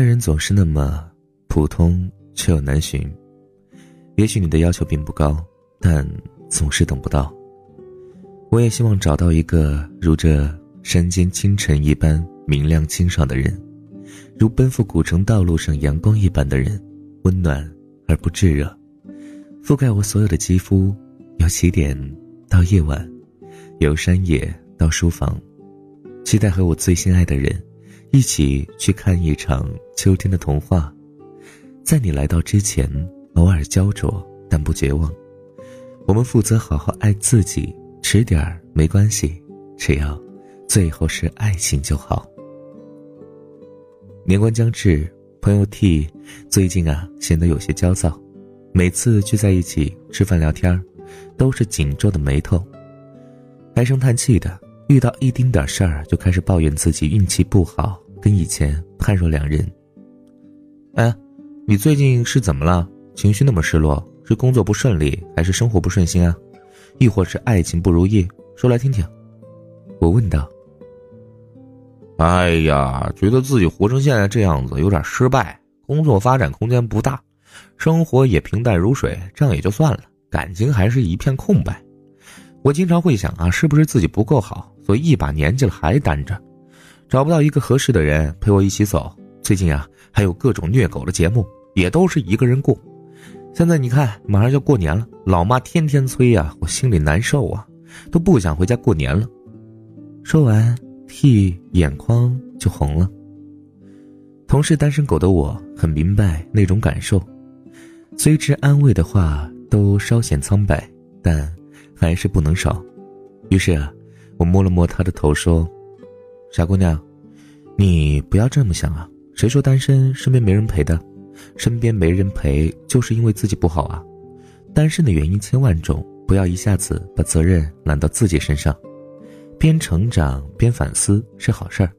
爱人总是那么普通却又难寻。也许你的要求并不高，但总是等不到。我也希望找到一个如这山间清晨一般明亮清爽的人，如奔赴古城道路上阳光一般的人，温暖而不炙热，覆盖我所有的肌肤，由起点到夜晚，由山野到书房，期待和我最心爱的人。一起去看一场秋天的童话，在你来到之前，偶尔焦灼但不绝望。我们负责好好爱自己，迟点儿没关系，只要最后是爱情就好。年关将至，朋友 T 最近啊显得有些焦躁，每次聚在一起吃饭聊天都是紧皱的眉头，唉声叹气的。遇到一丁点事儿就开始抱怨自己运气不好，跟以前判若两人。哎，你最近是怎么了？情绪那么失落，是工作不顺利，还是生活不顺心啊？亦或是爱情不如意？说来听听。我问道。哎呀，觉得自己活成现在这样子有点失败，工作发展空间不大，生活也平淡如水，这样也就算了，感情还是一片空白。我经常会想啊，是不是自己不够好？所以一把年纪了还单着，找不到一个合适的人陪我一起走。最近啊，还有各种虐狗的节目，也都是一个人过。现在你看，马上就过年了，老妈天天催呀，我心里难受啊，都不想回家过年了。说完，T 眼眶就红了。同是单身狗的我，很明白那种感受，虽知安慰的话都稍显苍白，但还是不能少。于是啊。我摸了摸他的头，说：“傻姑娘，你不要这么想啊！谁说单身身边没人陪的？身边没人陪，就是因为自己不好啊！单身的原因千万种，不要一下子把责任揽到自己身上。边成长边反思是好事儿，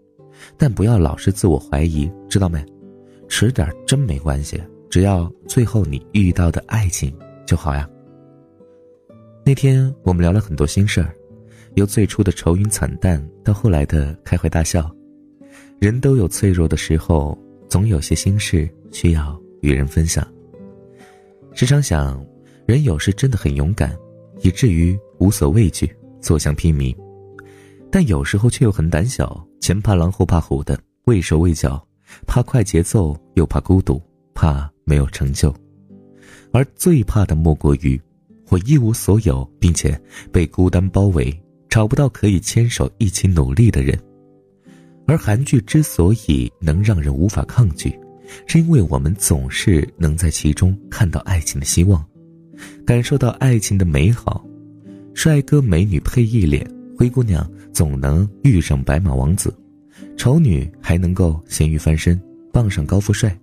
但不要老是自我怀疑，知道没？迟点真没关系，只要最后你遇到的爱情就好呀。”那天我们聊了很多心事儿。由最初的愁云惨淡到后来的开怀大笑，人都有脆弱的时候，总有些心事需要与人分享。时常想，人有时真的很勇敢，以至于无所畏惧，所向披靡；但有时候却又很胆小，前怕狼后怕虎的，畏手畏脚，怕快节奏又怕孤独，怕没有成就，而最怕的莫过于我一无所有，并且被孤单包围。找不到可以牵手一起努力的人，而韩剧之所以能让人无法抗拒，是因为我们总是能在其中看到爱情的希望，感受到爱情的美好。帅哥美女配一脸，灰姑娘总能遇上白马王子，丑女还能够咸鱼翻身，傍上高富帅，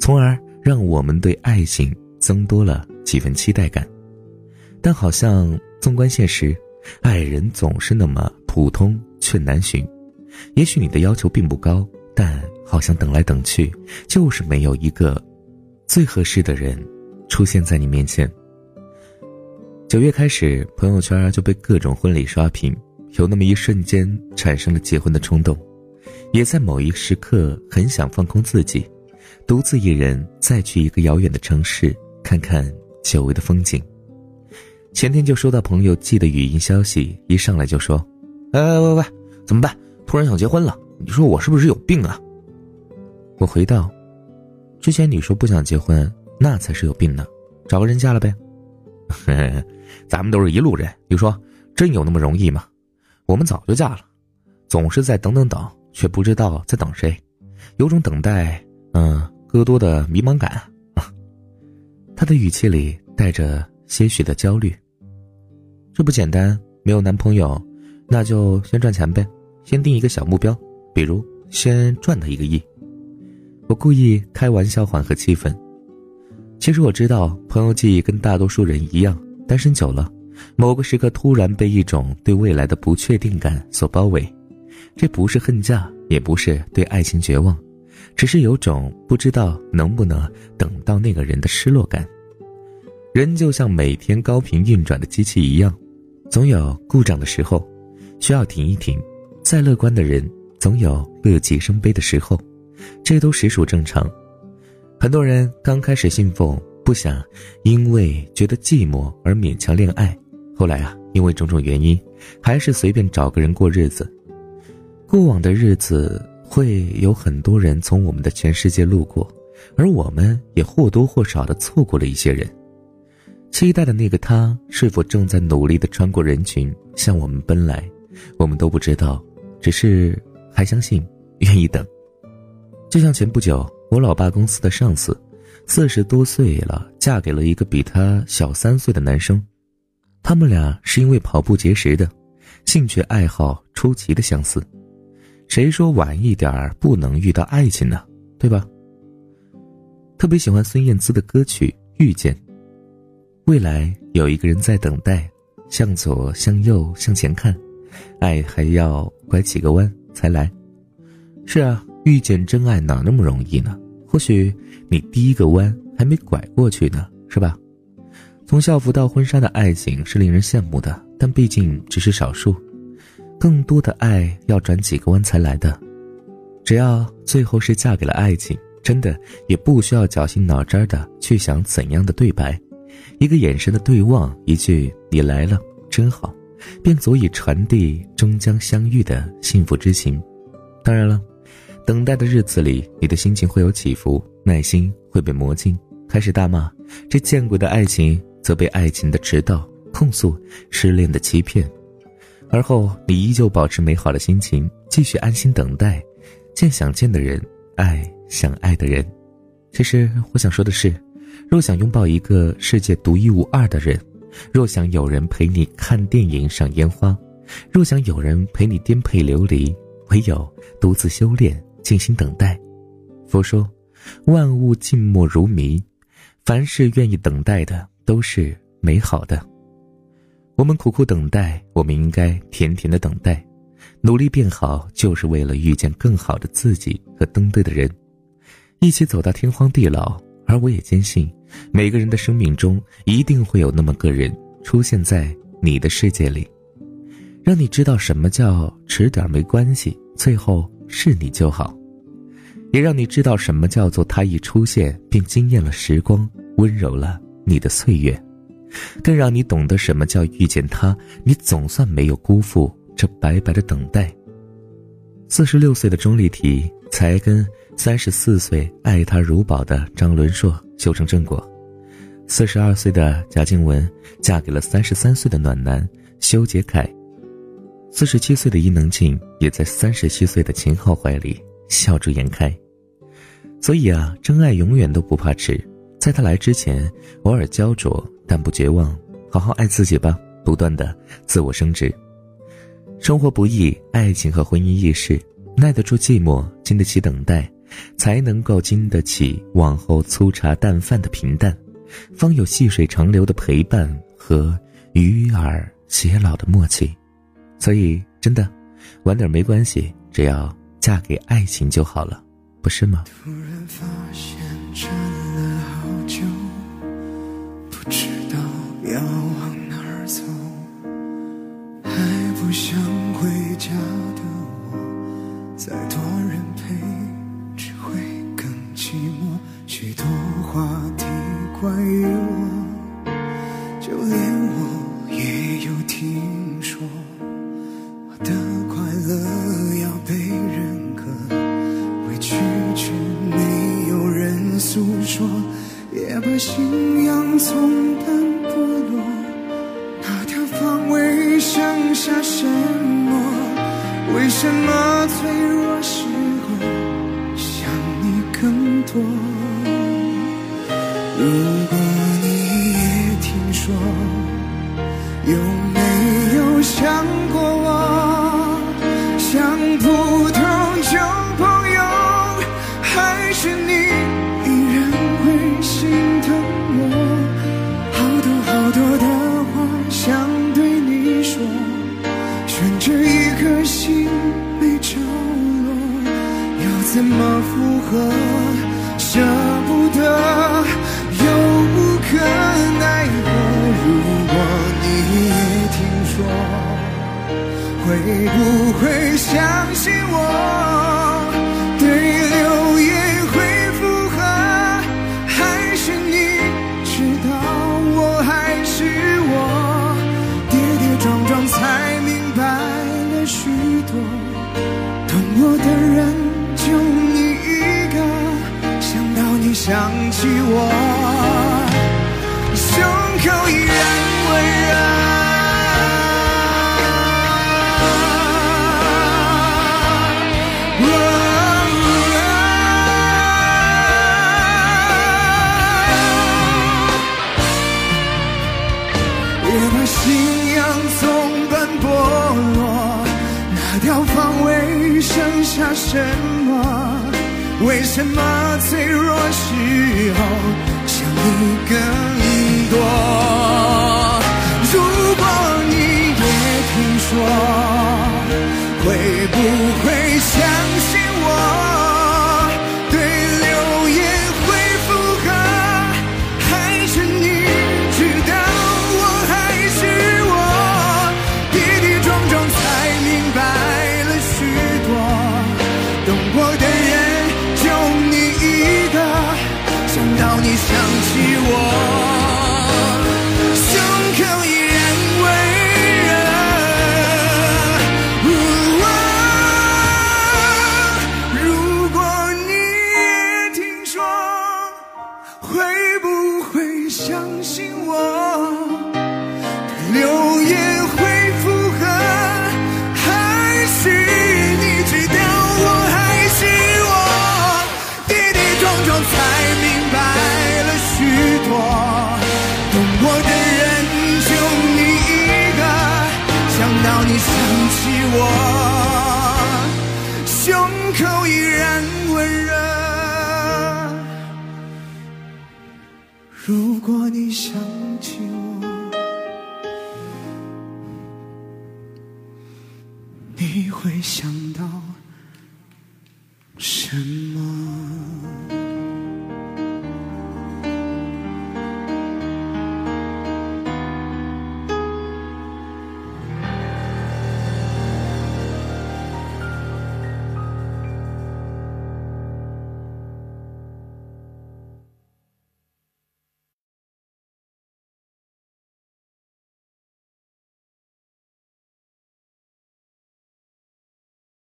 从而让我们对爱情增多了几分期待感。但好像纵观现实。爱人总是那么普通却难寻，也许你的要求并不高，但好像等来等去，就是没有一个最合适的人出现在你面前。九月开始，朋友圈就被各种婚礼刷屏，有那么一瞬间产生了结婚的冲动，也在某一时刻很想放空自己，独自一人再去一个遥远的城市看看久违的风景。前天就收到朋友寄的语音消息，一上来就说：“哎喂喂，怎么办？突然想结婚了，你说我是不是有病啊？”我回道：“之前你说不想结婚，那才是有病呢，找个人嫁了呗。”咱们都是一路人，你说真有那么容易吗？我们早就嫁了，总是在等等等，却不知道在等谁，有种等待嗯戈多的迷茫感啊。他的语气里带着些许的焦虑。这不简单，没有男朋友，那就先赚钱呗，先定一个小目标，比如先赚他一个亿。我故意开玩笑缓和气氛。其实我知道，朋友记忆跟大多数人一样，单身久了，某个时刻突然被一种对未来的不确定感所包围。这不是恨嫁，也不是对爱情绝望，只是有种不知道能不能等到那个人的失落感。人就像每天高频运转的机器一样。总有故障的时候，需要停一停。再乐观的人，总有乐极生悲的时候。这都实属正常。很多人刚开始信奉，不想因为觉得寂寞而勉强恋爱，后来啊，因为种种原因，还是随便找个人过日子。过往的日子会有很多人从我们的全世界路过，而我们也或多或少的错过了一些人。期待的那个他是否正在努力的穿过人群向我们奔来，我们都不知道，只是还相信，愿意等。就像前不久，我老爸公司的上司，四十多岁了，嫁给了一个比他小三岁的男生，他们俩是因为跑步结识的，兴趣爱好出奇的相似，谁说晚一点不能遇到爱情呢？对吧？特别喜欢孙燕姿的歌曲《遇见》。未来有一个人在等待，向左向右向前看，爱还要拐几个弯才来。是啊，遇见真爱哪那么容易呢？或许你第一个弯还没拐过去呢，是吧？从校服到婚纱的爱情是令人羡慕的，但毕竟只是少数，更多的爱要转几个弯才来的。只要最后是嫁给了爱情，真的也不需要绞尽脑汁的去想怎样的对白。一个眼神的对望，一句“你来了，真好”，便足以传递终将相遇的幸福之情。当然了，等待的日子里，你的心情会有起伏，耐心会被磨尽，开始大骂这见鬼的爱情，则被爱情的迟到控诉失恋的欺骗。而后，你依旧保持美好的心情，继续安心等待，见想见的人，爱想爱的人。其实，我想说的是。若想拥抱一个世界独一无二的人，若想有人陪你看电影赏烟花，若想有人陪你颠沛流离，唯有独自修炼，静心等待。佛说，万物静默如谜，凡是愿意等待的，都是美好的。我们苦苦等待，我们应该甜甜的等待，努力变好，就是为了遇见更好的自己和登对的人，一起走到天荒地老。而我也坚信，每个人的生命中一定会有那么个人出现在你的世界里，让你知道什么叫迟点没关系，最后是你就好；也让你知道什么叫做他一出现便惊艳了时光，温柔了你的岁月；更让你懂得什么叫遇见他，你总算没有辜负这白白的等待。四十六岁的钟丽缇才跟。三十四岁爱他如宝的张伦硕修成正果，四十二岁的贾静雯嫁给了三十三岁的暖男修杰楷，四十七岁的伊能静也在三十七岁的秦昊怀里笑逐颜开。所以啊，真爱永远都不怕迟，在他来之前，偶尔焦灼但不绝望，好好爱自己吧，不断的自我升值。生活不易，爱情和婚姻易事，耐得住寂寞，经得起等待。才能够经得起往后粗茶淡饭的平淡，方有细水长流的陪伴和与尔偕老的默契。所以，真的，晚点没关系，只要嫁给爱情就好了，不是吗？突然发现沉了好久，不知道要往哪儿走，还不想回家什么脆弱时候想你？更多。会不会相信我对流言会附和还是你知道我还是我。跌跌撞撞才明白了许多懂我的人就你一个想到你想起我。胸口依然温热为，剩下什么？为什么脆弱时候想你更多？如果你也听说，会不会相信我？到你想起我胸口依然温热如果你想起我你会想到什么？